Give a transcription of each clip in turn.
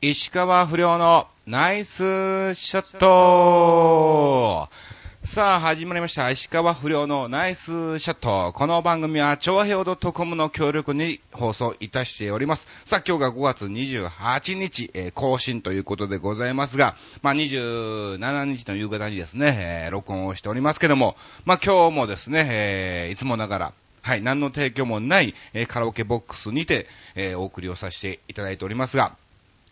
石川不良のナイスショットさあ、始まりました。石川不良のナイスショット。この番組は、超平洋 .com の協力に放送いたしております。さあ、今日が5月28日、えー更新ということでございますが、まあ、27日の夕方にですね、えー録音をしておりますけども、まあ、今日もですね、えーいつもながら、はい、何の提供もない、えカラオケボックスにて、えーお送りをさせていただいておりますが、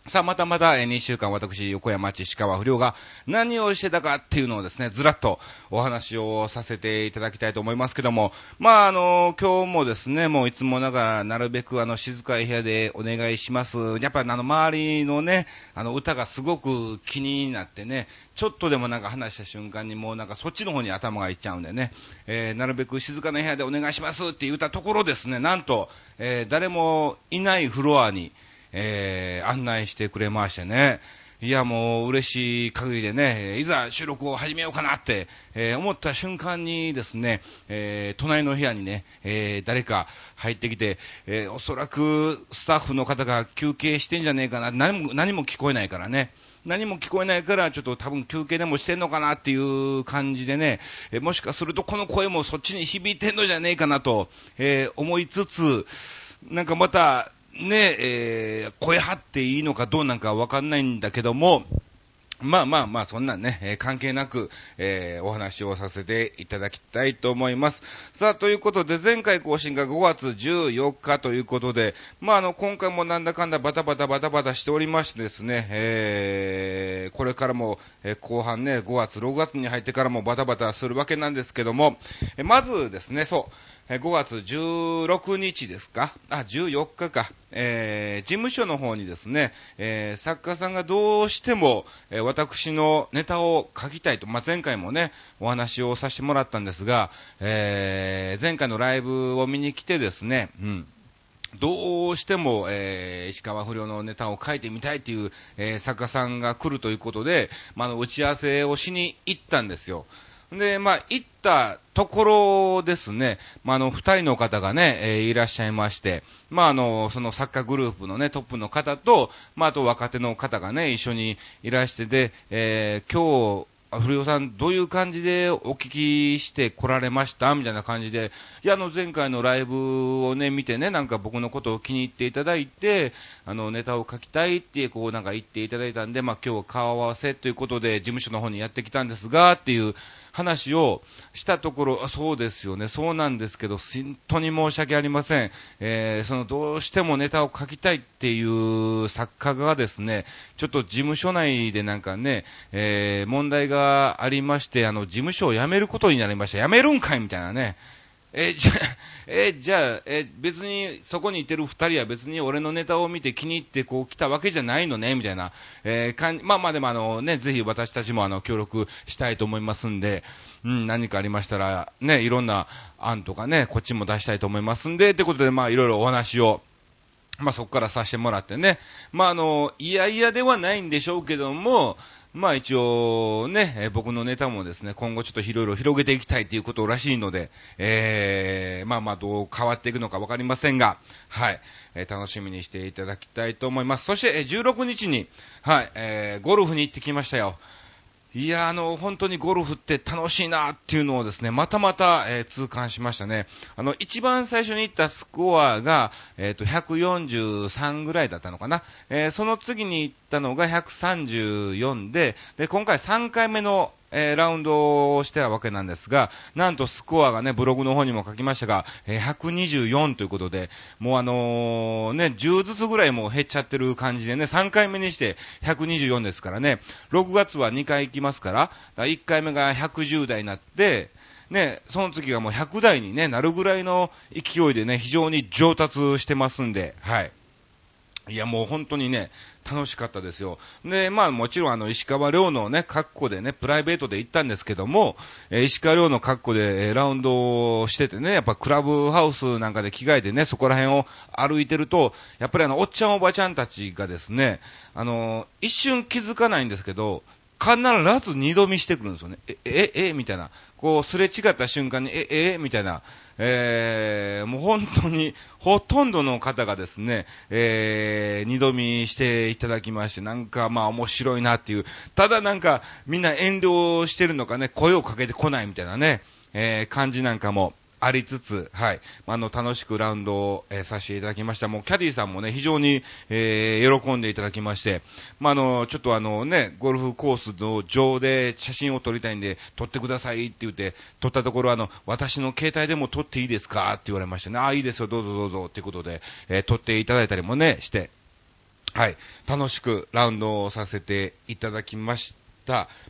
さあ、またまた、え2週間私、横山町石川不良が何をしてたかっていうのをですね、ずらっとお話をさせていただきたいと思いますけども、まあ、あの、今日もですね、もういつもながら、なるべくあの、静かい部屋でお願いします。やっぱりあの、周りのね、あの、歌がすごく気になってね、ちょっとでもなんか話した瞬間にもうなんかそっちの方に頭がいっちゃうんでね、えーなるべく静かな部屋でお願いしますって言ったところですね、なんと、えー誰もいないフロアに、えー案内してくれましてね。いや、もう嬉しい限りでね、いざ収録を始めようかなって、えー思った瞬間にですね、えー隣の部屋にね、えー誰か入ってきて、えおそらくスタッフの方が休憩してんじゃねえかな、何も、何も聞こえないからね。何も聞こえないから、ちょっと多分休憩でもしてんのかなっていう感じでね、えもしかするとこの声もそっちに響いてんのじゃねえかなと、え思いつつ、なんかまた、ね、えー声張っていいのかどうなんかわかんないんだけども、まあまあまあ、そんなんね、えー関係なく、えーお話をさせていただきたいと思います。さあ、ということで、前回更新が5月14日ということで、まああの、今回もなんだかんだバタバタバタバタしておりましてですね、えーこれからも、えー後半ね、5月、6月に入ってからもバタバタするわけなんですけども、えーまずですね、そう、5月16日ですか？あ、14日か。えー事務所の方にですね、えー作家さんがどうしても、えー私のネタを書きたいと、まあ、前回もね、お話をさせてもらったんですが、えー前回のライブを見に来てですね、うん。どうしても、えー石川不良のネタを書いてみたいという、えー作家さんが来るということで、まあ、の打ち合わせをしに行ったんですよ。で、まあ、行ったところですね、まあ、あの、二人の方がね、えーいらっしゃいまして、まあ、あの、その作家グループのね、トップの方と、まあ、あと若手の方がね、一緒にいらしてで、えー今日、古尾さん、どういう感じでお聞きして来られました？みたいな感じで、いや、あの、前回のライブをね、見てね、なんか僕のことを気に入っていただいて、あの、ネタを書きたいって、こう、なんか言っていただいたんで、まあ、今日顔合わせということで、事務所の方にやってきたんですが、っていう話をしたところ、あそうですよね、そうなんですけど、本当に申し訳ありません。えーその、どうしてもネタを書きたいっていう作家がですね、ちょっと事務所内でなんかね、えー問題がありまして、あの、事務所を辞めることになりました。辞めるんかいみたいなね。え、じゃ、え、じゃあ、え、別に、そこにいてる二人は別に俺のネタを見て気に入ってこう来たわけじゃないのね、みたいな、えーかん、まあまあでもあのね、ぜひ私たちもあの、協力したいと思いますんで、うん、何かありましたら、ね、いろんな案とかね、こっちも出したいと思いますんで、ってことでまあいろいろお話を、まあそこからさせてもらってね。まああの、いやいやではないんでしょうけども、まあ一応ね、え僕のネタもですね、今後ちょっといろいろ広げていきたいということらしいので、えー、まあまあどう変わっていくのかわかりませんが、はい、えー楽しみにしていただきたいと思います。そして、16日に、はい、えー、ゴルフに行ってきましたよ。いや、あの、本当にゴルフって楽しいなっていうのをですね、またまた、えー痛感しましたね。あの、一番最初に行ったスコアが、えっ、と、143ぐらいだったのかな。えーその次に行ったのが134で、で、今回3回目の、えーラウンドをしてたわけなんですが、なんとスコアがね、ブログの方にも書きましたが、えー124ということで、もうあのーね、10ずつぐらいもう減っちゃってる感じでね、3回目にして124ですからね、6月は2回行きますから、から1回目が110台になって、ね、その次がもう100台に、ね、なるぐらいの勢いでね、非常に上達してますんで、はい。いや、もう本当にね、楽しかったですよ。で、まあもちろんあの、石川遼のね、格好でね、プライベートで行ったんですけども、えー石川遼の格好で、えーラウンドをしててね、やっぱクラブハウスなんかで着替えてね、そこら辺を歩いてると、やっぱりあの、おっちゃんおばちゃんたちがですね、あの一瞬気づかないんですけど、必ず二度見してくるんですよね。え、え、え、みたいな。こう、すれ違った瞬間に、え、え、みたいな。えー、もう本当に、ほとんどの方がですね、えー、二度見していただきまして、なんかまあ面白いなっていう、ただなんかみんな遠慮してるのかね、声をかけてこないみたいなね、えー、感じなんかも、ありつつ、はい。あの、楽しくラウンドを、えー、させていただきました。もう、キャディーさんもね、非常に、えー、喜んでいただきまして、まあ、あの、ちょっとあのね、ゴルフコースの上で写真を撮りたいんで、撮ってくださいって言って、撮ったところ、あの、私の携帯でも撮っていいですかって言われましてね、ああ、いいですよ、どうぞどうぞ、っていうことで、えー、撮っていただいたりもね、して、はい。楽しくラウンドをさせていただきました。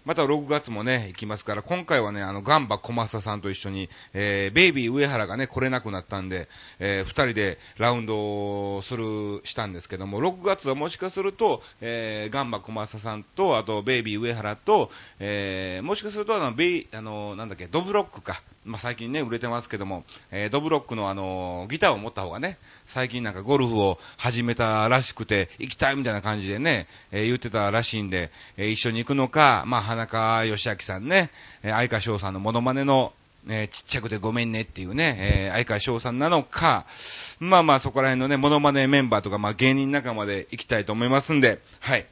また6月もね、行きますから、今回はね、あの、ガンバ小正さんと一緒に、えー、ベイビー上原がね、来れなくなったんで、えー、二人でラウンドをする、したんですけども、6月はもしかすると、えー、ガンバ小正さんと、あと、ベイビー上原と、えー、もしかすると、あの、ベイ、あの、なんだっけ、ドブロックか。まあ、最近ね、売れてますけども、えー、ドブロックのあの、ギターを持った方がね、最近なんかゴルフを始めたらしくて、行きたいみたいな感じでね、えー、言ってたらしいんで、えー、一緒に行くのか、まあ、花川義明さんね、えー、相川翔さんのモノマネの、え、ちっちゃくてごめんねっていうね、えー、相川翔さんなのか、まあまあそこら辺のね、モノマネメンバーとか、まあ芸人仲間で行きたいと思いますんで、はい。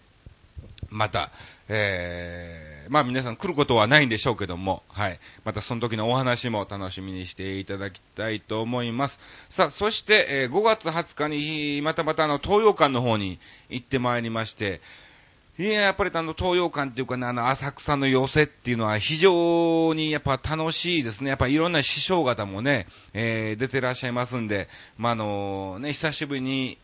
また、えー、まあ皆さん来ることはないんでしょうけども、はい。またその時のお話も楽しみにしていただきたいと思います。さあ、そして、えー、5月20日に、またまたあの、東洋館の方に行ってまいりまして、いや、やっぱりあの、東洋館っていうかね、あの、浅草の寄せっていうのは非常にやっぱ楽しいですね。やっぱいろんな師匠方もね、えー、出てらっしゃいますんで、まあ、あの、ね、久しぶりに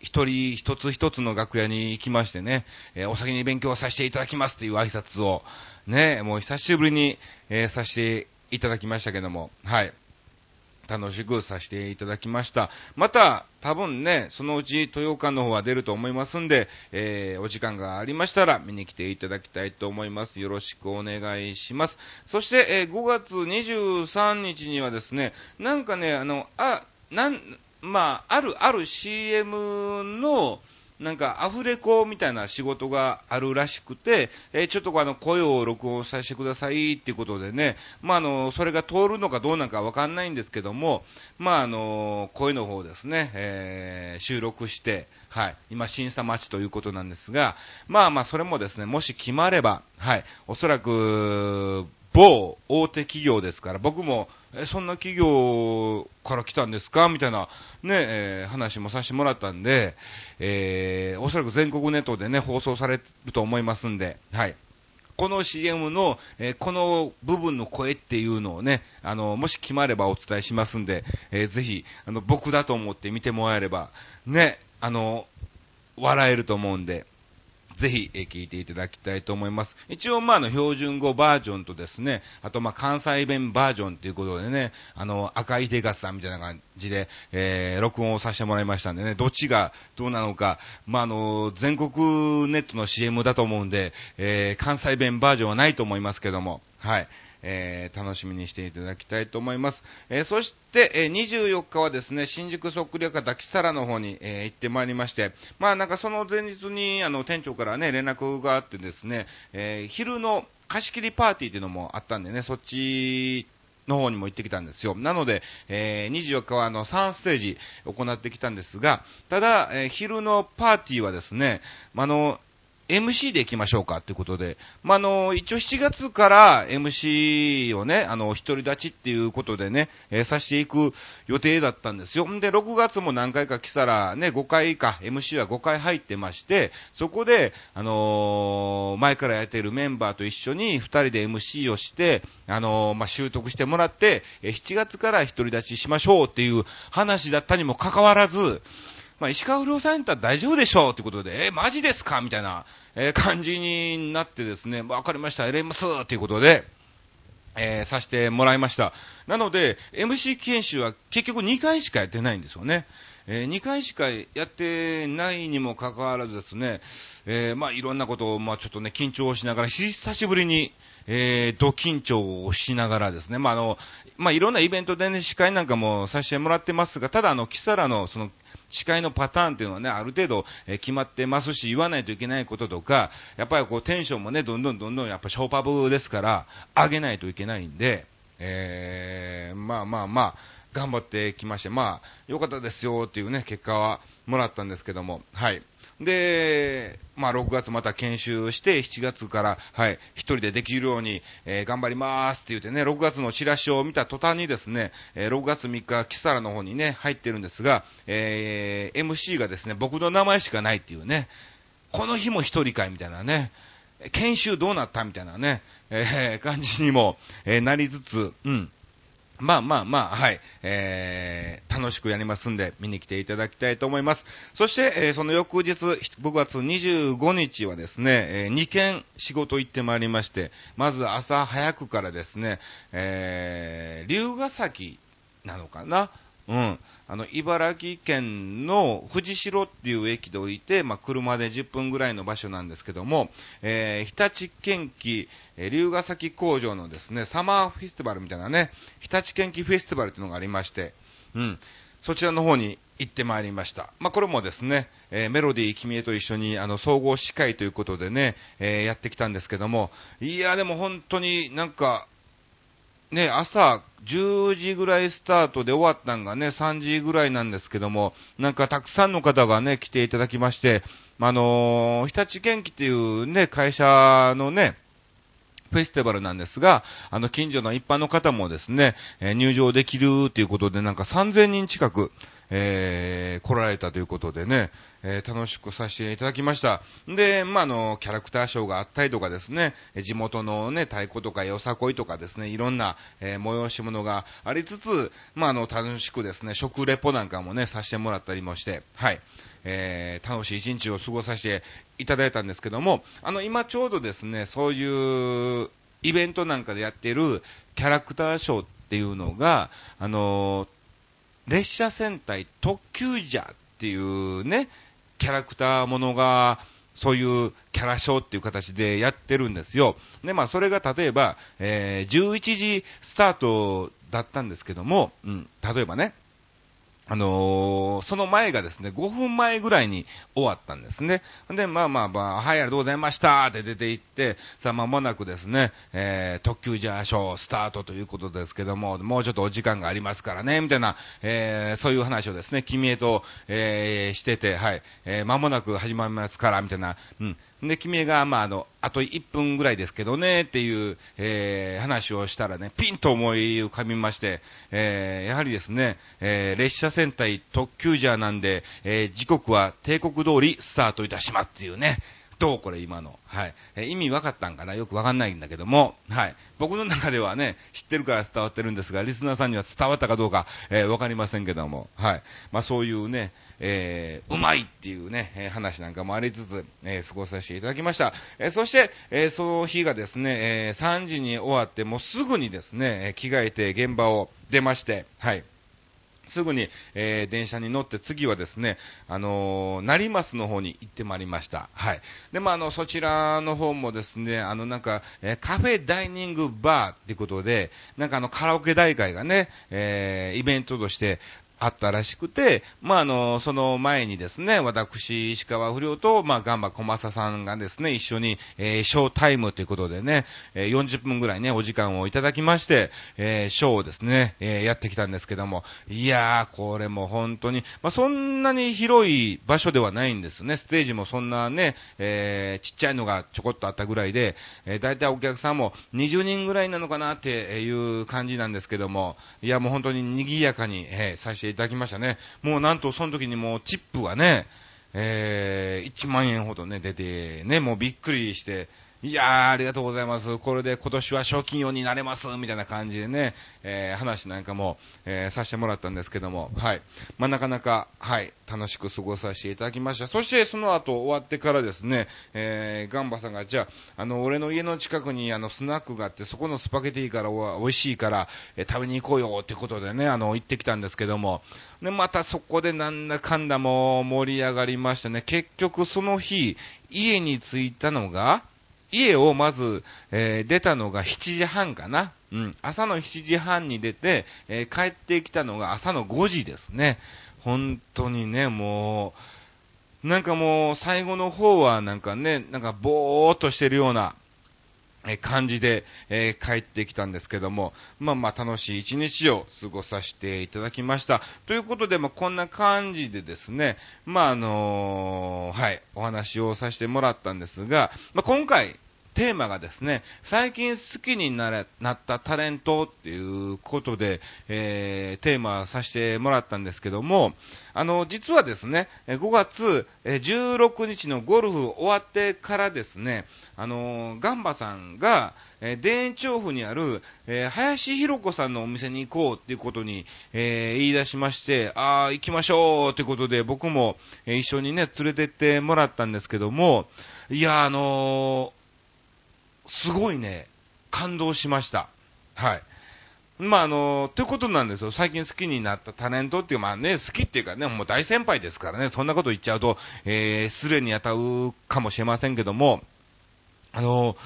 一人一つ一つの楽屋に行きましてね、えー、お先に勉強させていただきますっていう挨拶を、ね、もう久しぶりに、えー、させていただきましたけども、はい。楽しくさせていただきました。また、多分ね、そのうち豊岡の方は出ると思いますんで、えー、お時間がありましたら見に来ていただきたいと思います。よろしくお願いします。そして、えー、5月23日にはですね、なんかね、あの、あ、なん、まあ、ある、ある CM の、なんか、アフレコみたいな仕事があるらしくて、えー、ちょっとあの、声を録音させてくださいっていうことでね、まあ、あの、それが通るのかどうなのかわかんないんですけども、まあ、あの、声の方ですね、えー、収録して、はい、今審査待ちということなんですが、まあまあ、それもですね、もし決まれば、はい、おそらく、某大手企業ですから、僕も、え、そんな企業から来たんですか？みたいな、ね、えー、話もさせてもらったんで、えー、おそらく全国ネットでね、放送されると思いますんで、はい。この CM の、えー、この部分の声っていうのをね、あの、もし決まればお伝えしますんで、えー、ぜひ、あの、僕だと思って見てもらえれば、ね、あの、笑えると思うんで、ぜひ、え聞いていただきたいと思います。一応、まあ、あの、標準語バージョンとですね、あと、まあ、関西弁バージョンということでね、あの、赤いデガスさんみたいな感じで、えー、録音をさせてもらいましたんでね、どっちがどうなのか、まあ、あの、全国ネットの CM だと思うんで、えー、関西弁バージョンはないと思いますけども、はい。えー、楽しみにしていただきたいと思います。えー、そして、えー、24日はですね、新宿そっくり赤キサラの方に、えー、行ってまいりまして、まあなんかその前日に、あの、店長からね、連絡があってですね、えー、昼の貸し切りパーティーっていうのもあったんでね、そっちの方にも行ってきたんですよ。なので、えー、24日はあの3ステージ行ってきたんですが、ただ、えー、昼のパーティーはですね、あの、MC で行きましょうかということで、まあ、の、一応7月から MC をね、あの、一人立ちっていうことでね、えー、さしていく予定だったんですよ。んで、6月も何回か来たら、ね、5回か、MC は5回入ってまして、そこで、あのー、前からやっているメンバーと一緒に2人で MC をして、あのー、まあ、習得してもらって、え7月から一人立ちしましょうっていう話だったにもかかわらず、まあ、石川不良さんやったら大丈夫でしょうってことで、えー、マジですか？みたいな、えー、感じになってですね、わかりました、エレムスっていうことで、えー、させてもらいました。なので、MC 研修は結局2回しかやってないんですよね。えー、2回しかやってないにもかかわらずですね、えー、まあいろんなことを、まあちょっとね、緊張しながら、久しぶりに、えー、ド緊張をしながらですね、まああの、まあいろんなイベントでね、司会なんかもさせてもらってますが、ただあの、キサラのその、司会のパターンっていうのはね、ある程度、え決まってますし、言わないといけないこととか、やっぱりこうテンションもね、どんどんどんどんやっぱショーパブですから、上げないといけないんで、えー、まあまあまあ、頑張ってきまして、まあ、良かったですよっていうね、結果はもらったんですけども、はい。で、まあ、6月また研修して、7月から、はい、一人でできるように、えー、頑張りまーすって言ってね、6月のチラシを見た途端にですね、えー、6月3日、キサラの方にね、入ってるんですが、えー、MC がですね、僕の名前しかないっていうね、この日も一人会みたいなね、研修どうなったみたいなね、えー、感じにも、えー、なりつつ、うん。まあまあまあ、はい、えー、楽しくやりますんで、見に来ていただきたいと思います。そして、えー、その翌日、5月25日はですね、えー、2件仕事行ってまいりまして、まず朝早くからですね、えー、龍ヶ崎なのかな？うん。あの、茨城県の藤代っていう駅で置いて、まあ、車で10分ぐらいの場所なんですけども、えー、日立県機、えー、龍ヶ崎工場のですね、サマーフェスティバルみたいなね、日立県機フェスティバルっていうのがありまして、うん。そちらの方に行ってまいりました。まあ、これもですね、えー、メロディー君へと一緒に、あの、総合司会ということでね、えー、やってきたんですけども、いや、でも本当になんか、ね、朝10時ぐらいスタートで終わったんがね、3時ぐらいなんですけども、なんかたくさんの方がね、来ていただきまして、あのー、日立元気っていうね、会社のね、フェスティバルなんですが、あの、近所の一般の方もですね、えー、入場できるということで、なんか3000人近く、えー、来られたということでね、えー、楽しくさせていただきました。で、まあ、の、キャラクターショーがあったりとかですね、地元のね、太鼓とかよさこいとかですね、いろんな、えー、催し物がありつつ、まあ、の、楽しくですね、食レポなんかもね、させてもらったりもして、はい。えー、楽しい一日を過ごさせていただいたんですけども、あの、今ちょうどですね、そういうイベントなんかでやっているキャラクターショーっていうのが、あのー列車戦隊特急ジャーっていうね、キャラクターものが、そういうキャラショーっていう形でやってるんですよ。で、まあ、それが例えば、えー、11時スタートだったんですけども、うん、例えばね、あのー、その前がですね、5分前ぐらいに終わったんですね。で、まあまあまあ、はい、ありがとうございましたって出て行って、さあ、間もなくですね、えー、特急ジャーショースタートということですけども、もうちょっとお時間がありますからね、みたいな、えー、そういう話をですね、君へと、えー、してて、はい、えー、間もなく始まりますから、みたいな、うん、で、君が、まあ、あの、あと1分ぐらいですけどね、っていう、えー、話をしたらね、ピンと思い浮かびまして、えー、やはりですね、えー、列車戦隊特急ジャーなんで、えー、時刻は帝国通りスタートいたしますっていうね、どうこれ今の。はい。え意味分かったんかな？よく分かんないんだけども、はい。僕の中ではね、知ってるから伝わってるんですが、リスナーさんには伝わったかどうか、えー、分かりませんけども、はい。まあそういうね、えー、うまいっていうね、え、話なんかもありつつ、えー、過ごさせていただきました。え、そして、え、その日がですね、え、3時に終わって、もうすぐにですね、え着替えて現場を出まして、はい。すぐに、えー、電車に乗って次はですね、あのー、成増の方に行ってまいりました。はい。で、まあ、あの、そちらの方もですね、あの、なんか、えー、カフェダイニングバーってことで、なんかあの、カラオケ大会がね、えー、イベントとして、あったらしくて、まあ、あの、その前にですね、私、石川不良と、まあ、ガンバ小正さんがですね、一緒に、えー、ショータイムということでね、えー、40分ぐらいね、お時間をいただきまして、えー、ショーをですね、え、やってきたんですけども、いやー、これも本当に、まあ、そんなに広い場所ではないんですね、ステージもそんなね、え、ちっちゃいのがちょこっとあったぐらいで、えー、大体お客さんも20人ぐらいなのかなっていう感じなんですけども、いや、もう本当に賑やかに、えー、させていただきましたね。もうなんとその時にもうチップがね、えー、1万円ほどね、出て、ね、もうびっくりして、いやー、ありがとうございます。これで今年は賞金王になれます。みたいな感じでね、えー、話なんかも、えー、させてもらったんですけども、はい。まあ、なかなか、はい、楽しく過ごさせていただきました。そして、その後終わってからですね、えー、ガンバさんが、じゃあ、あの、俺の家の近くに、あの、スナックがあって、そこのスパゲティから美味しいから、えー、食べに行こうよってことでね、あの、行ってきたんですけども、で、またそこでなんだかんだも盛り上がりましたね。結局その日、家に着いたのが、家をまず、えー、出たのが7時半かな。うん。朝の7時半に出て、えー、帰ってきたのが朝の5時ですね。本当にね、もう、なんかもう最後の方はなんかね、なんかぼーっとしてるような、え感じで、えー、帰ってきたんですけども、まあまあ楽しい一日を過ごさせていただきました。ということで、まあこんな感じでですね、まああのー、はい、お話をさせてもらったんですが、まあ今回、テーマがですね、最近好きになれなったタレントっていうことで、えー、テーマさせてもらったんですけども、あの、実はですね、5月16日のゴルフ終わってからですね、あの、ガンバさんが、えー、田園調布にある、えー、林博子さんのお店に行こうっていうことに、えー、言い出しまして、ああ、行きましょうということで、僕も、えー、一緒にね、連れてってもらったんですけども、いや、あのすごいね、感動しました。はい。まあ、あの、ということなんですよ。最近好きになったタレントっていう、まあね、好きっていうかね、もう大先輩ですからね、そんなこと言っちゃうと、えー、失礼に当たるかもしれませんけども、あの、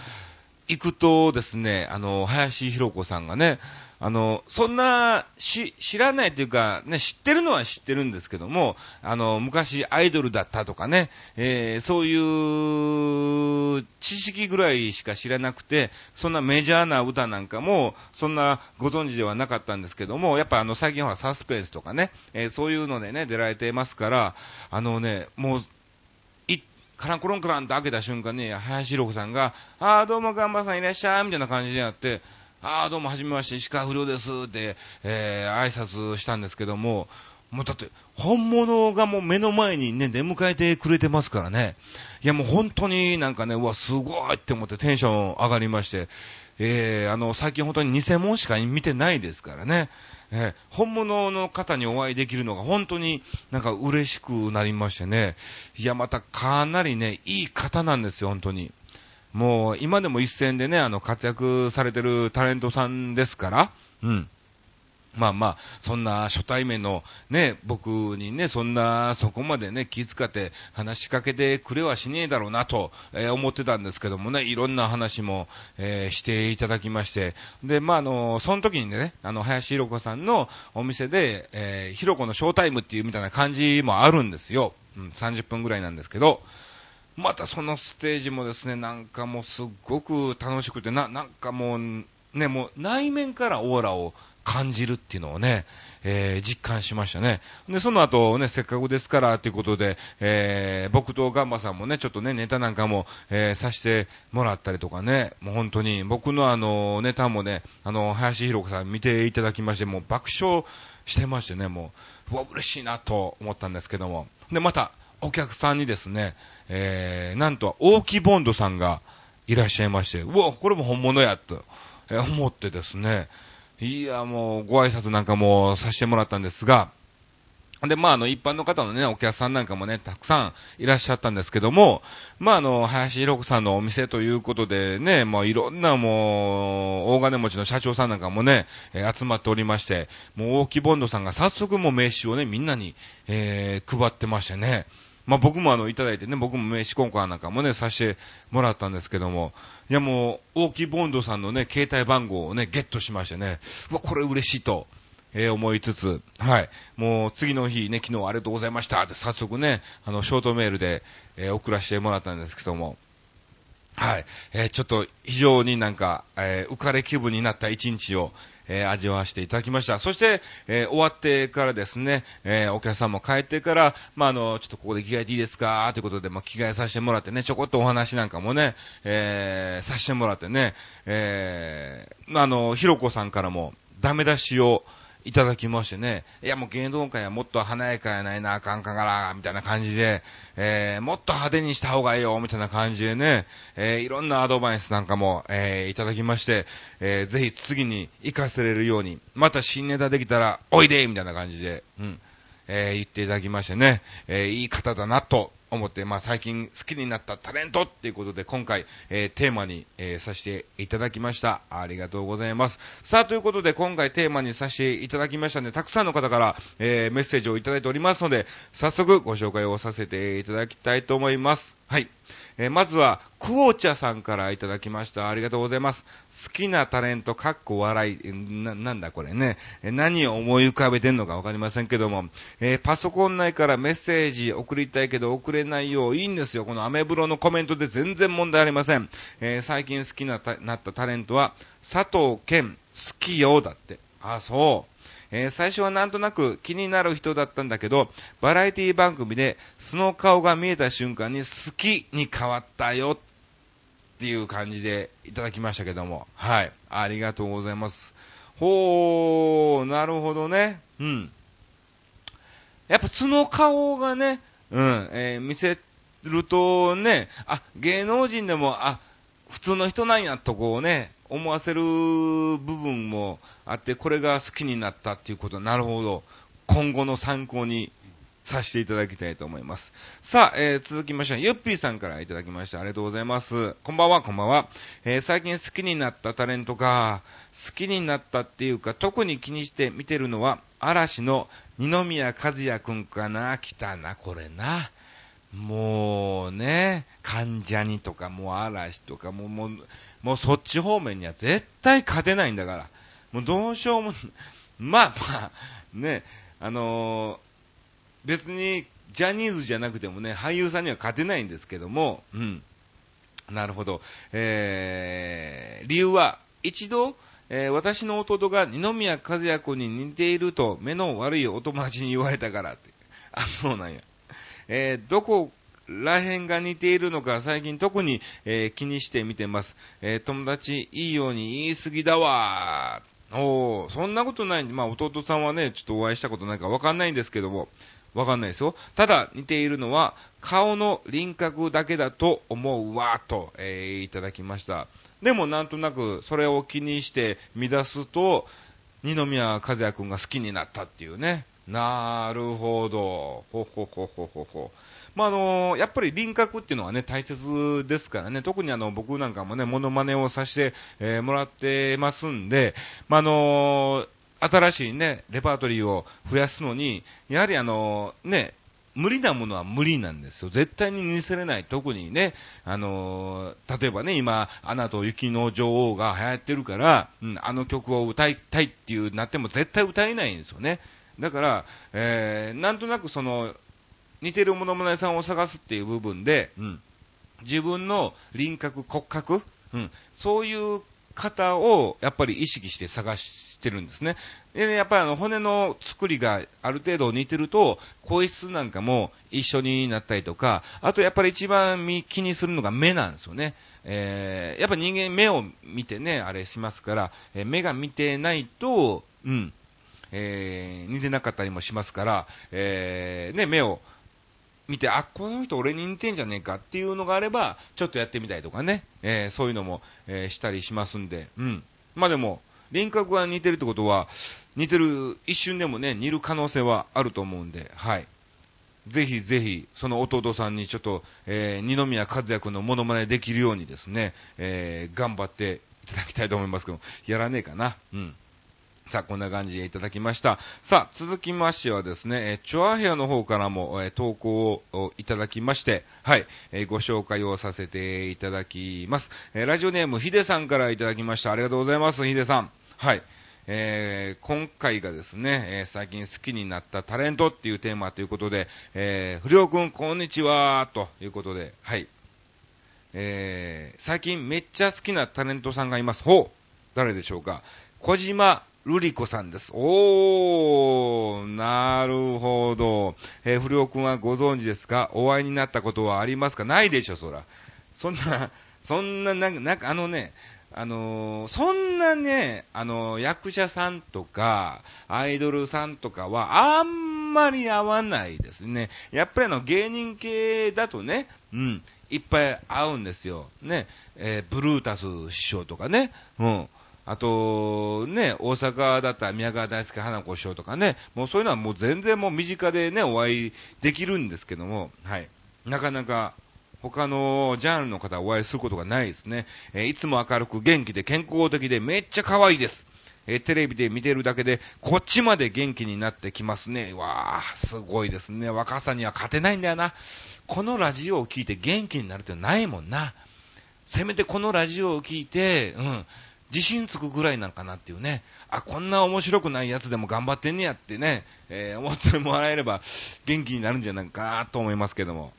行くとですね、あの、林博子さんがね、あの、そんな、し、知らないというか、ね、知ってるのは知ってるんですけども、あの、昔アイドルだったとかね、えー、そういう知識ぐらいしか知らなくて、そんなメジャーな歌なんかも、そんなご存知ではなかったんですけども、やっぱあの、最近はサスペンスとかね、えー、そういうのでね、出られてますから、あのね、もう、カランコロンカランと開けた瞬間に、林博子さんが、あーどうもガンバさんいらっしゃい、みたいな感じでやって、ああ、どうも、はじめまして、石川不良ですって、えー、挨拶したんですけども、もうだって、本物がもう目の前にね、出迎えてくれてますからね。いやもう本当になんかね、うわ、すごいって思ってテンション上がりまして、えー、あの、最近本当に偽物しか見てないですからね。えー、本物の方にお会いできるのが本当になんか嬉しくなりましてね。いや、またかなりね、いい方なんですよ、本当に。もう今でも一戦でね、あの活躍されてるタレントさんですから、うん。まあまあ、そんな初対面のね、僕にね、そんな、そこまでね、気遣って話しかけてくれはしねえだろうなと、えー、思ってたんですけどもね、いろんな話も、えー、していただきまして、で、まああの、その時にね、あの、林弘子さんのお店で、えー、弘子のショータイムっていうみたいな感じもあるんですよ。うん、30分ぐらいなんですけど、またそのステージもですね、なんかもうすっごく楽しくて、な、なんかもう、ね、もう内面からオーラを感じるっていうのをね、えー、実感しましたね。で、その後ね、せっかくですからということで、えー、僕とガンバさんもね、ちょっとね、ネタなんかも、えー、さしてもらったりとかね、もう本当に、僕のあの、ネタもね、あの、林弘子さん見ていただきまして、もう爆笑してましてね、もう、うわ、嬉しいなと思ったんですけども。で、また、お客さんにですね、えー、なんと、大木ボンドさんがいらっしゃいまして、うわ、これも本物や、と、思ってですね、いや、もう、ご挨拶なんかもさせてもらったんですが、で、まあ、あの、一般の方のね、お客さんなんかもね、たくさんいらっしゃったんですけども、まあ、あの、林弘子さんのお店ということでね、もういろんなもう、大金持ちの社長さんなんかもね、えー、集まっておりまして、もう大木ボンドさんが早速もう名刺をね、みんなに、えー、配ってましてね、まあ僕もあの、いただいてね、僕も名刺交換なんかもね、させてもらったんですけども、いやもう、大木ボンドさんのね、携帯番号をね、ゲットしましてね、うわ、これ嬉しいと、えー、思いつつ、はい。もう次の日ね、昨日ありがとうございましたって早速ね、あの、ショートメールで、えー、送らせてもらったんですけども、はい。えー、ちょっと非常になんか、え、浮かれ気分になった一日を、えー、味わわせていただきました。そして、えー、終わってからですね、えー、お客さんも帰ってから、まあ、あの、ちょっとここで着替えていいですか？ということで、まあ、着替えさせてもらってね、ちょこっとお話なんかもね、えー、させてもらってね、えー、あの、ひろこさんからも、ダメ出しを、いただきましてね、いやもう芸能界はもっと華やかやないなあかんかがら、みたいな感じで、えー、もっと派手にした方がいいよ、みたいな感じでね、えー、いろんなアドバイスなんかも、えー、いただきまして、えー、ぜひ次に活かせれるように、また新ネタできたら、おいでみたいな感じで、うん、え、言っていただきましてね、え、いい方だなと思って、まあ、最近好きになったタレントっていうことで、今回、えー、テーマに、えー、させていただきました。ありがとうございます。さあ、ということで、今回テーマにさせていただきましたので、たくさんの方から、えー、メッセージをいただいておりますので、早速ご紹介をさせていただきたいと思います。はい。えーまずは、クオチャさんからいただきました。ありがとうございます。好きなタレント、かっこ笑い。な、なんだこれね。え何を思い浮かべてんのかわかりませんけども、えーパソコン内からメッセージ送りたいけど送れないよう。いいんですよ。このアメブロのコメントで全然問題ありません。えー最近好きななったタレントは、佐藤健、好きよ、だって。あ、そう。えー最初はなんとなく気になる人だったんだけど、バラエティ番組でその顔が見えた瞬間に好きに変わったよっていう感じでいただきましたけども。はい。ありがとうございます。ほー、なるほどね。うん。やっぱその顔がね、うん、えー見せるとね、あ、芸能人でも、あ、普通の人なんやとこうね、思わせる部分もあって、これが好きになったっていうことなるほど、今後の参考にさせていただきたいと思います。さあ、えー続きましては、ゆっぴーさんからいただきました。ありがとうございます。こんばんは、こんばんは。えー最近好きになったタレントが、好きになったっていうか、特に気にして見てるのは、嵐の二宮和也くんかな。来たな、これな。もうね、関ジャニとか、もう嵐とか、もう、もう、もうそっち方面には絶対勝てないんだから。もうどうしようも、まあまあ、ね、あのー別にジャニーズじゃなくてもね、俳優さんには勝てないんですけども、うん。なるほど。えー、理由は、一度、えー私の弟が二宮和也君に似ていると目の悪いお友達に言われたからって。あ、そうなんや。えーどこら辺が似ているのか最近特に、えー気にして見てます。えー友達いいように言い過ぎだわー。おー、そんなことない。まあ弟さんはね、ちょっとお会いしたことないからわかんないんですけども、わかんないですよ。ただ似ているのは顔の輪郭だけだと思うわと、えーいただきました。でもなんとなくそれを気にして見出すと、二宮和也くんが好きになったっていうね。なるほど。ほほほほほほ。まあ、あのやっぱり輪郭っていうのはね、大切ですからね、特にあの、僕なんかもね、モノマネをさせて、えーもらってますんで、まあ、の新しいね、レパートリーを増やすのに、やはりあのね、無理なものは無理なんですよ。絶対に似せれない。特にね、あのー例えばね、今、アナと雪の女王が流行ってるから、うん、あの曲を歌いたいっていうなっても絶対歌えないんですよね。だから、えー、なんとなくその、似てるものまねさんを探すっていう部分で、うん、自分の輪郭、骨格、うん、そういう方をやっぱり意識して探してるんですね。でねやっぱりあの骨の作りがある程度似てると、声質なんかも一緒になったりとか、あとやっぱり一番見気にするのが目なんですよね。えー、やっぱ人間目を見てね、あれしますから、えー目が見てないと、うん、えー似てなかったりもしますから、えーね、目を見て、あ、この人俺に似てんじゃねえかっていうのがあれば、ちょっとやってみたりとかね、えーそういうのも、えーしたりしますんで、うん。まあでも、輪郭が似てるってことは、似てる、一瞬でもね、似る可能性はあると思うんで、はい。ぜひぜひ、その弟さんにちょっと、えー二宮和也君のモノマネできるようにですね、えー頑張っていただきたいと思いますけど、やらねえかな。うん。さあ、こんな感じでいただきました。さあ、続きましてはですね、えチョアヘアの方からも、え投稿をいただきまして、はい、えご紹介をさせていただきます。えラジオネーム、ヒデさんからいただきました。ありがとうございます、ヒデさん。はい。えー今回がですね、えー最近好きになったタレントっていうテーマということで、えー不良くん、こんにちは、ということで、はい。えー最近めっちゃ好きなタレントさんがいます。ほう誰でしょうか小島瑠璃子さんです。おー、なるほど。えー不良くんはご存知ですか？お会いになったことはありますか？ないでしょ、そら。そんな、そんな、なんか、なんかあのね、あのーそんなね、あのー役者さんとか、アイドルさんとかは、あんまり合わないですね。やっぱりあの、芸人系だとね、うん、いっぱい合うんですよ。ね、えーブルータス師匠とかね、うん。あと、ね、大阪だったら宮川大輔花子師匠とかね、もうそういうのはもう全然もう身近でね、お会いできるんですけども、はい。なかなか、他のジャンルの方はお会いすることがないですね。えーいつも明るく元気で健康的でめっちゃ可愛いです。えー、テレビで見てるだけで、こっちまで元気になってきますね。わー、すごいですね。若さには勝てないんだよな。このラジオを聞いて元気になるってないもんな。せめてこのラジオを聞いて、うん、自信つくぐらいなのかなっていうね。あ、こんな面白くないやつでも頑張ってんねやってね、えー、思ってもらえれば元気になるんじゃないかと思いますけども。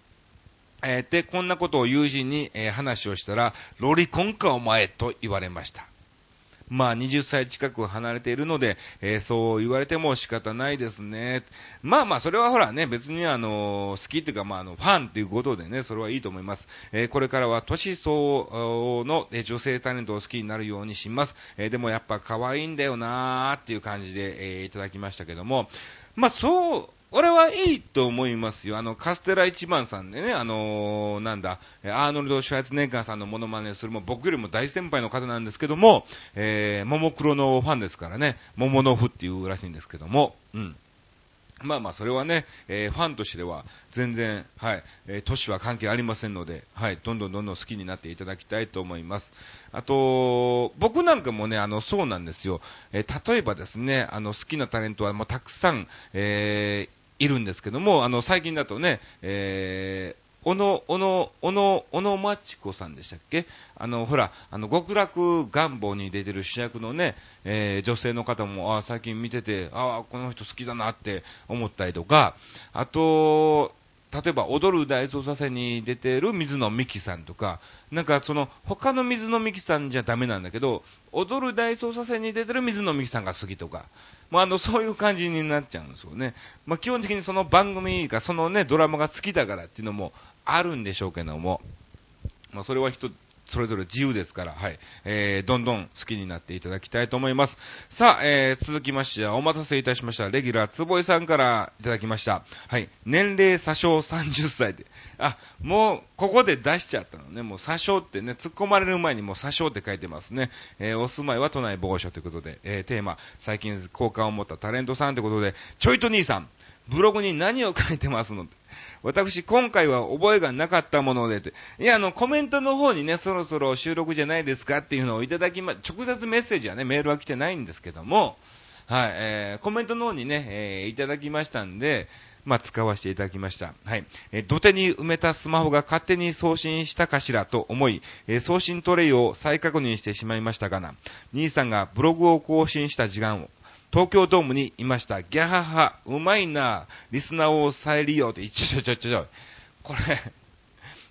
えー、で、こんなことを友人に、えー、話をしたら、ロリコンかお前と言われました。まあ20歳近く離れているので、えー、そう言われても仕方ないですね。まあまあそれはほらね、別にあの、好きっていうかまああの、ファンっていうことでね、それはいいと思います。えー、これからは年相応の女性タレントを好きになるようにします。えー、でもやっぱ可愛いんだよなーっていう感じで、えいただきましたけども、まあそう、俺はいいと思いますよ。あの、カステラ一番さんでね、あのー、なんだ、アーノルド・シュワイツネッガーさんのモノマネするも僕よりも大先輩の方なんですけども、えー、ももクロのファンですからね、モモノフっていうらしいんですけども、うん。まあまあ、それはね、えー、ファンとしては、全然、はい、えー、年は関係ありませんので、はい、どんどんどんどん好きになっていただきたいと思います。あと、僕なんかもね、あの、そうなんですよ。えー、例えばですね、あの、好きなタレントはもうたくさん、えー、いるんですけども、あの、最近だとね、えー、小野、小野、小野、小野町子さんでしたっけ？あの、ほら、あの、極楽願望に出てる主役のね、えー、女性の方も、あ最近見てて、ああ、この人好きだなって思ったりとか、あと、例えば、踊る大捜査線に出てる水野美紀さんとか、なんかその、他の水野美紀さんじゃダメなんだけど、踊る大捜査線に出てる水野美紀さんが好きとか、まあ、あの、そういう感じになっちゃうんですよね。まあ、基本的にその番組が、そのね、ドラマが好きだからっていうのもあるんでしょうけども、まあ、それは人、それぞれ自由ですから、はい。えー、どんどん好きになっていただきたいと思います。さあ、えー、続きましては、お待たせいたしました。レギュラー、つぼいさんからいただきました。はい。年齢詐称30歳で。あ、もう、ここで出しちゃったのね。もう詐称ってね、突っ込まれる前にもう詐称って書いてますね。えー、お住まいは都内某所ということで、えー、テーマ、最近好感を持ったタレントさんということで、ちょいと兄さん、ブログに何を書いてますの私、今回は覚えがなかったもので、いや、あの、コメントの方にね、そろそろ収録じゃないですかっていうのをいただきま、直接メッセージはね、メールは来てないんですけども、はい、えー、コメントの方にね、えー、いただきましたんで、まあ、使わせていただきました。はい。えー、土手に埋めたスマホが勝手に送信したかしらと思い、えー、送信トレイを再確認してしまいましたがな、兄さんがブログを更新した時間を、東京ドームにいました。ギャハハ、うまいな、リスナーを再利用って、ちょちょちょちょ、これ、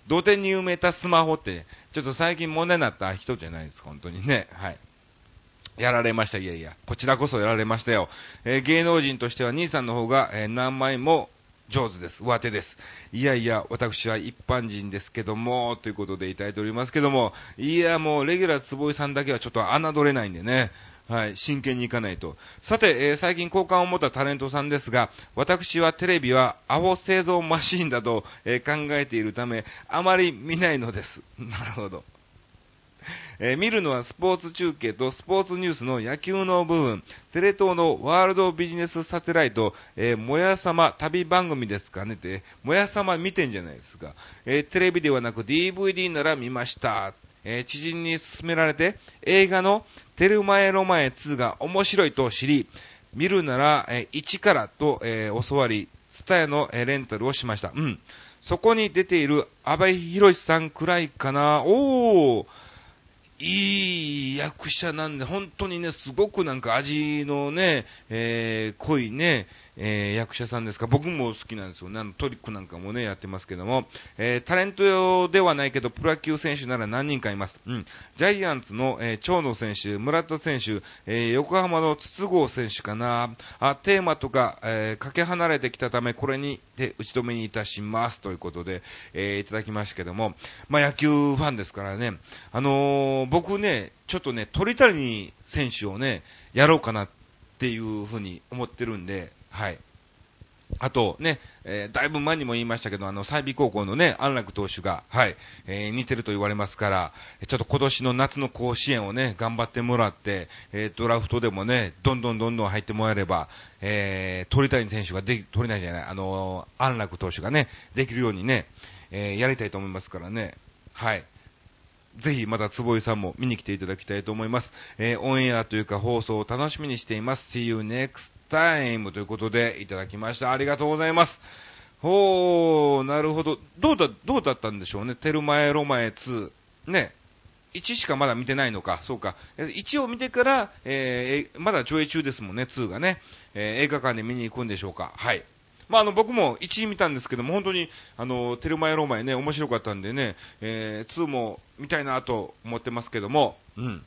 土手に埋めたスマホって、ちょっと最近問題になった人じゃないですか、本当にね。はい。やられました。いやいや、こちらこそやられましたよ。えー、芸能人としては兄さんの方が、えー、何枚も上手です。上手です。いやいや、私は一般人ですけども、ということでいただいておりますけども、いや、もう、レギュラー坪井さんだけはちょっと侮れないんでね。はい、真剣にいかないと。さて、えー、最近好感を持ったタレントさんですが、私はテレビはアホ製造マシーンだと、えー、考えているため、あまり見ないのです。なるほど。えー、見るのはスポーツ中継とスポーツニュースの野球の部分、テレ東のワールドビジネスサテライト、えー、もやさま旅番組ですかねって、もやさま見てんじゃないですか。えー、テレビではなく DVD なら見ました。えー、知人に勧められて、映画のテルマエロマエ2が面白いと知り、見るなら、えー、1からと、えー、教わり、スタヤの、えー、レンタルをしました。うん。そこに出ている、阿部寛さんくらいかな。おー。いい役者なんで、本当にね、すごくなんか味のね、えー、濃いね、えー、役者さんですか？僕も好きなんですよね。あのトリックなんかもね、やってますけども、えー、タレント用ではないけど、プロ野球選手なら何人かいます。うん。ジャイアンツの、えー、長野選手、村田選手、えー、横浜の筒香選手かな。あ、テーマとか、えー、かけ離れてきたため、これに、で、打ち止めにいたします。ということで、えー、いただきましたけども、まあ、野球ファンですからね、あのー、僕ね、ちょっとね、鳥谷選手をね、やろうかなっていうふうに思ってるんで、はい。あとね、えー、だいぶ前にも言いましたけど、あの、済美高校のね、安楽投手が、はい、えー、似てると言われますから、ちょっと今年の夏の甲子園をね、頑張ってもらって、えー、ドラフトでもね、どんどんどんどん入ってもらえれば、えー、鳥谷選手ができ、鳥谷じゃない、あのー、安楽投手がね、できるようにね、えー、やりたいと思いますからね、はい。ぜひまた坪井さんも見に来ていただきたいと思います。えー、オンエアというか放送を楽しみにしています。See you next time ということでいただきました。ありがとうございます。ほー、なるほど。どうだ、どうだったんでしょうね。テルマエロマエ2。ね。1しかまだ見てないのか。そうか。1を見てから、えー、まだ上映中ですもんね、2がね。えー、映画館で見に行くんでしょうか。はい。まあ、あの、僕も1見たんですけども、本当に、あの、テルマエロマエね、面白かったんでね、えー、2も見たいなと思ってますけども、うん。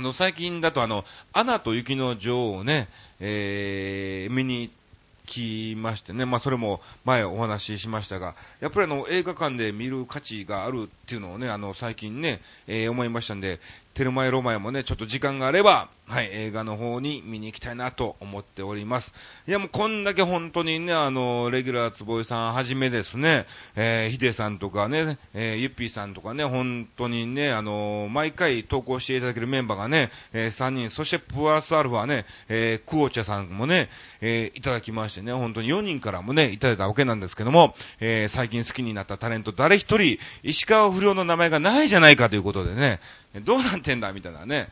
あの、最近だとあの、アナと雪の女王をね、えー、見に来ましてね、まあそれも前お話ししましたが、やっぱりあの映画館で見る価値があるっていうのをね、あの最近ね、えー、思いましたんで、テルマエロマエもね、ちょっと時間があれば、はい、映画の方に見に行きたいなと思っております。いや、もうこんだけ本当にね、あの、レギュラー坪井さんはじめですね、えー、ヒデさんとかね、えー、ゆっぴーさんとかね、本当にね、あの、毎回投稿していただけるメンバーがね、えー、3人、そしてプラスアルファね、えー、クオチャさんもね、えー、いただきましてね、本当に4人からもね、いただいたわけなんですけども、えー、最近好きになったタレント誰一人、石川不良の名前がないじゃないかということでね、どうなってんだみたいなね。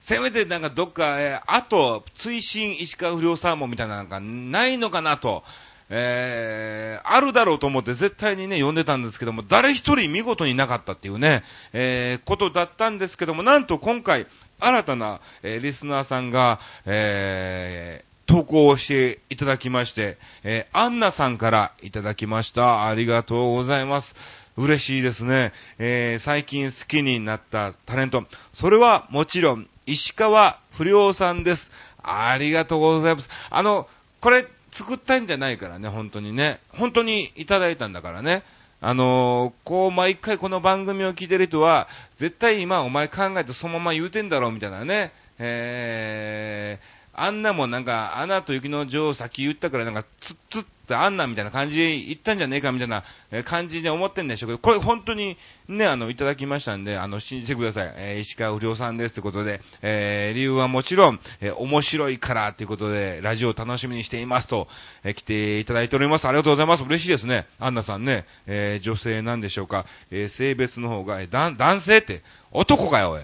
せめてなんかどっか、えー、あと、追伸石川不良サーモンみたいななんかないのかなと、えー、あるだろうと思って絶対にね、呼んでたんですけども、誰一人見事になかったっていうね、えー、ことだったんですけども、なんと今回、新たな、えー、リスナーさんが、えー、投稿をしていただきまして、えー、アンナさんからいただきました。ありがとうございます。嬉しいですね。えー、最近好きになったタレント。それはもちろん、石川不良さんです。ありがとうございます。あの、これ、作ったんじゃないからね、本当にね。本当にいただいたんだからね。あのー、こう、毎回この番組を聞いてる人は、絶対今お前考えてそのまま言うてんだろう、みたいなね。えー、あんなもなんか、アナと雪の女王先言ったからなんか、つっつっってあんなみたいな感じで言ったんじゃねえかみたいな感じで思ってんでしょうけど、これ本当にね、あの、いただきましたんで、あの、信じてください。えー、石川不良さんですということで、えー、理由はもちろん、えー、面白いからということで、ラジオを楽しみにしていますと、えー、来ていただいております。ありがとうございます。嬉しいですね。アンナさんね、えー、女性なんでしょうか。えー、性別の方が、えー、男性って、男かよ、おい。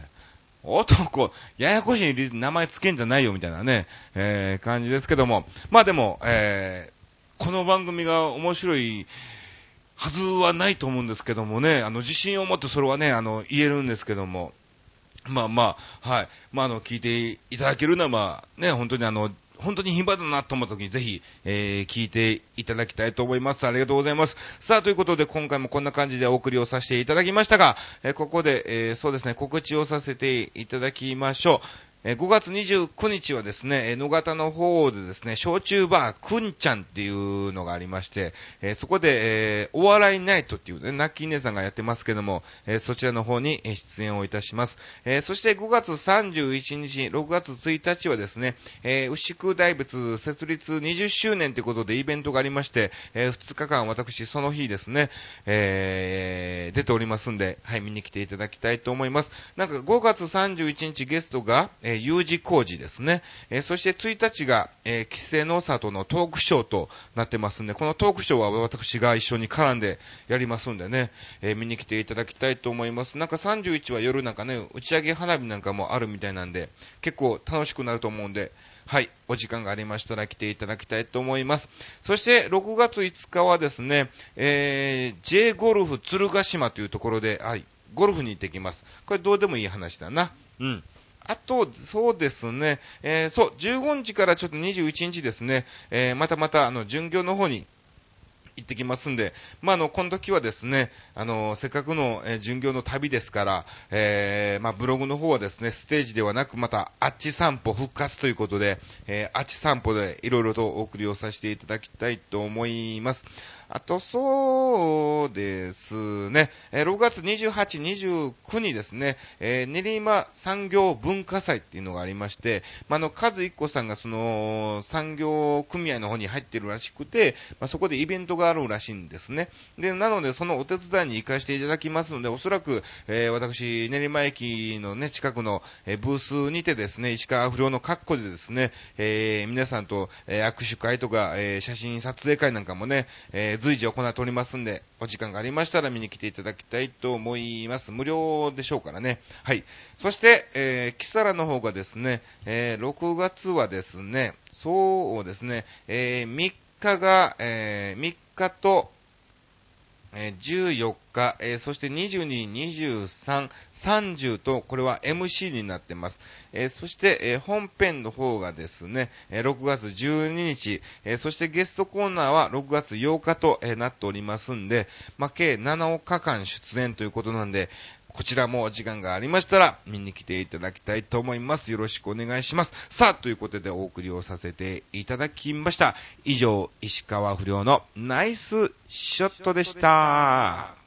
男、ややこしい名前つけんじゃないよみたいなね、えー、感じですけども。まあでも、えこの番組が面白いはずはないと思うんですけどもね、あの、自信を持ってそれはね、あの、言えるんですけども、まあまあ、はい。まあ、あの、聞いていただけるのは、まあ、ね、本当にあの、本当に頻繁だなと思った時にぜひ、えー、聞いていただきたいと思います。ありがとうございます。さあ、ということで今回もこんな感じでお送りをさせていただきましたが、えー、ここで、えー、そうですね、告知をさせていただきましょう。5月29日はですね、野方の方でですね、焼酎バーくんちゃんっていうのがありまして、えそこで、えお笑いナイトっていうね、ナッキー姉さんがやってますけども、えそちらの方に出演をいたします。えそして5月31日、6月1日はですね、え牛久大仏設立20周年ということでイベントがありまして、え2日間私その日ですね、え、出ておりますんで、はい、見に来ていただきたいと思います。なんか5月31日ゲストが、え U 字工事ですね。え、そして1日が、えー、規制の里のトークショーとなってますんで、このトークショーは私が一緒に絡んでやりますんでね、え、見に来ていただきたいと思います。なんか31は夜なんかね、打ち上げ花火なんかもあるみたいなんで、結構楽しくなると思うんで、はい、お時間がありましたら来ていただきたいと思います。そして6月5日はですね、えー、J ゴルフ鶴ヶ島というところで、はい、ゴルフに行ってきます。これどうでもいい話だな。うん。あと、そうですね、えー、そう、15日からちょっと21日ですね、えー、またまた、あの、巡業の方に、行ってきますんで、まあ、あの、この時はですね、あの、せっかくの、えー、巡業の旅ですから、えー、まあ、ブログの方はですね、ステージではなく、また、あっち散歩復活ということで、えー、あっち散歩でいろいろとお送りをさせていただきたいと思います。あと、そうですね、え6月28、29にですね、えー、練馬産業文化祭っていうのがありまして、まあ、の、数一個さんがその、産業組合の方に入ってるらしくて、まあ、そこでイベントがあるらしいんですね。で、なので、そのお手伝いに行かせていただきますので、おそらく、えー、私、練馬駅のね、近くの、え、ブースにてですね、石川不良の格好でですね、えー、皆さんと、え、握手会とか、え、写真撮影会なんかもね、え随時行っておりますんで、お時間がありましたら見に来ていただきたいと思います。無料でしょうからね。はい。そして、えー、キサラの方がですね、えー6月はですね、そうですね、えー3日が、えー3日と、え14日、えーそして22、23、30と、これは MC になってます。えーそして、え本編の方がですね、え6月12日、えそしてゲストコーナーは6月8日と、えなっておりますんで、まあ、計7日間出演ということなんで、こちらもお時間がありましたら見に来ていただきたいと思います。よろしくお願いします。さあ、ということでお送りをさせていただきました。以上、石川不良のナイスショットでした。